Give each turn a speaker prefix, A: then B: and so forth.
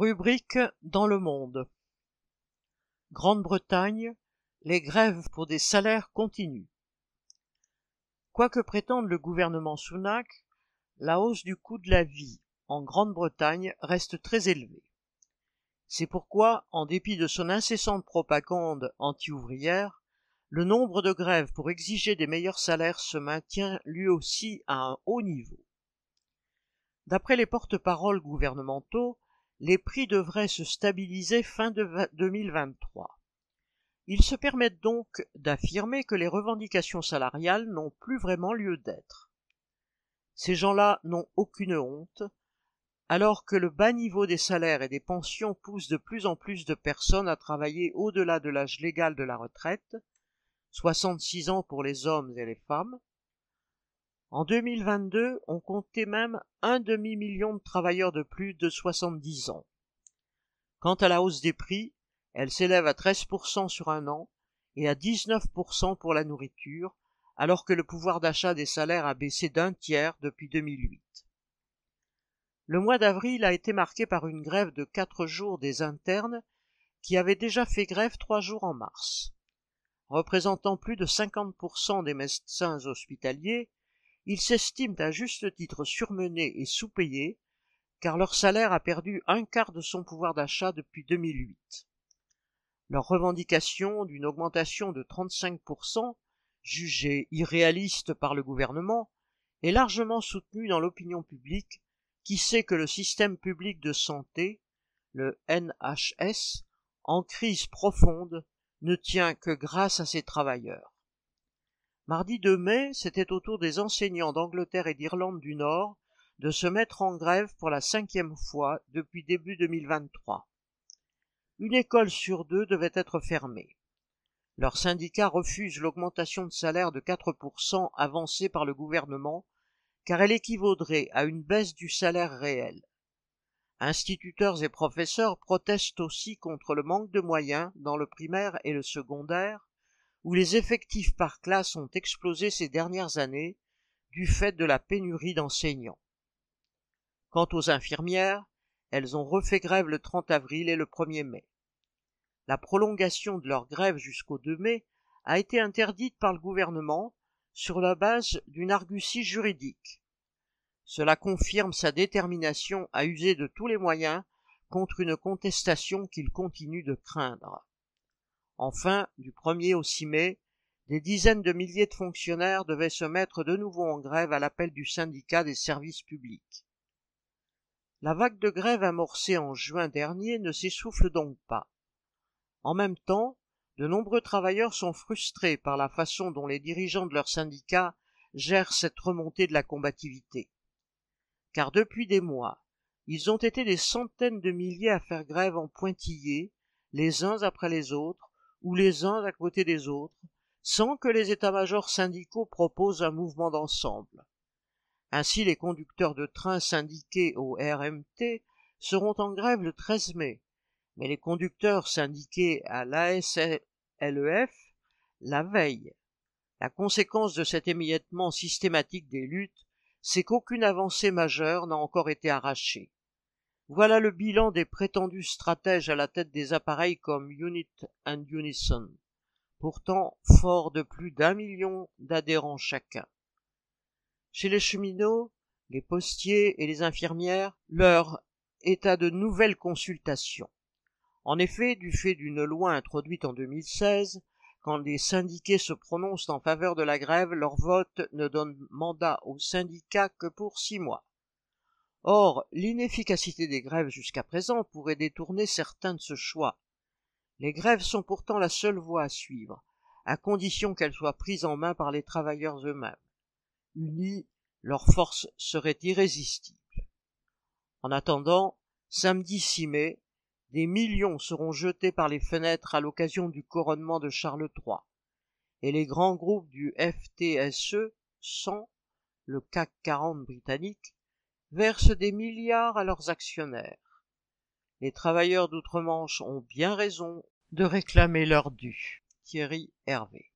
A: Rubrique dans le monde. Grande-Bretagne, les grèves pour des salaires continuent. Quoi que prétende le gouvernement Sunak, la hausse du coût de la vie en Grande-Bretagne reste très élevée. C'est pourquoi, en dépit de son incessante propagande anti-ouvrière, le nombre de grèves pour exiger des meilleurs salaires se maintient lui aussi à un haut niveau. D'après les porte-paroles gouvernementaux, les prix devraient se stabiliser fin de 2023. Ils se permettent donc d'affirmer que les revendications salariales n'ont plus vraiment lieu d'être. Ces gens-là n'ont aucune honte, alors que le bas niveau des salaires et des pensions pousse de plus en plus de personnes à travailler au-delà de l'âge légal de la retraite, 66 ans pour les hommes et les femmes. En 2022, on comptait même un demi-million de travailleurs de plus de 70 ans. Quant à la hausse des prix, elle s'élève à 13% sur un an et à 19% pour la nourriture, alors que le pouvoir d'achat des salaires a baissé d'un tiers depuis 2008. Le mois d'avril a été marqué par une grève de quatre jours des internes qui avaient déjà fait grève trois jours en mars. Représentant plus de 50% des médecins hospitaliers, ils s'estiment à juste titre surmenés et sous-payés, car leur salaire a perdu un quart de son pouvoir d'achat depuis 2008. Leur revendication d'une augmentation de 35%, jugée irréaliste par le gouvernement, est largement soutenue dans l'opinion publique qui sait que le système public de santé, le NHS, en crise profonde, ne tient que grâce à ses travailleurs. Mardi 2 mai, c'était au tour des enseignants d'Angleterre et d'Irlande du Nord de se mettre en grève pour la cinquième fois depuis début 2023. Une école sur deux devait être fermée. Leurs syndicats refusent l'augmentation de salaire de 4% avancée par le gouvernement car elle équivaudrait à une baisse du salaire réel. Instituteurs et professeurs protestent aussi contre le manque de moyens dans le primaire et le secondaire, où les effectifs par classe ont explosé ces dernières années du fait de la pénurie d'enseignants. Quant aux infirmières, elles ont refait grève le 30 avril et le 1er mai. La prolongation de leur grève jusqu'au 2 mai a été interdite par le gouvernement sur la base d'une argutie juridique. Cela confirme sa détermination à user de tous les moyens contre une contestation qu'il continue de craindre. Enfin, du 1er au 6 mai, des dizaines de milliers de fonctionnaires devaient se mettre de nouveau en grève à l'appel du syndicat des services publics. La vague de grève amorcée en juin dernier ne s'essouffle donc pas. En même temps, de nombreux travailleurs sont frustrés par la façon dont les dirigeants de leurs syndicats gèrent cette remontée de la combativité. Car depuis des mois, ils ont été des centaines de milliers à faire grève en pointillés, les uns après les autres, ou les uns à côté des autres, sans que les états-majors syndicaux proposent un mouvement d'ensemble. Ainsi, les conducteurs de trains syndiqués au RMT seront en grève le 13 mai, mais les conducteurs syndiqués à l'ASLEF la veille. La conséquence de cet émiettement systématique des luttes, c'est qu'aucune avancée majeure n'a encore été arrachée. Voilà le bilan des prétendus stratèges à la tête des appareils comme Unit and Unison, pourtant fort de plus d'un million d'adhérents chacun. Chez les cheminots, les postiers et les infirmières, l'heure est à de nouvelles consultations. En effet, du fait d'une loi introduite en 2016, quand les syndiqués se prononcent en faveur de la grève, leur vote ne donne mandat aux syndicats que pour six mois. Or, l'inefficacité des grèves jusqu'à présent pourrait détourner certains de ce choix. Les grèves sont pourtant la seule voie à suivre, à condition qu'elles soient prises en main par les travailleurs eux-mêmes. Unis, leur force serait irrésistible. En attendant, samedi 6 mai, des millions seront jetés par les fenêtres à l'occasion du couronnement de Charles III, et les grands groupes du FTSE, sans le CAC 40 britannique, versent des milliards à leurs actionnaires. Les travailleurs d'outre-Manche ont bien raison de réclamer leur dû. Thierry Hervé.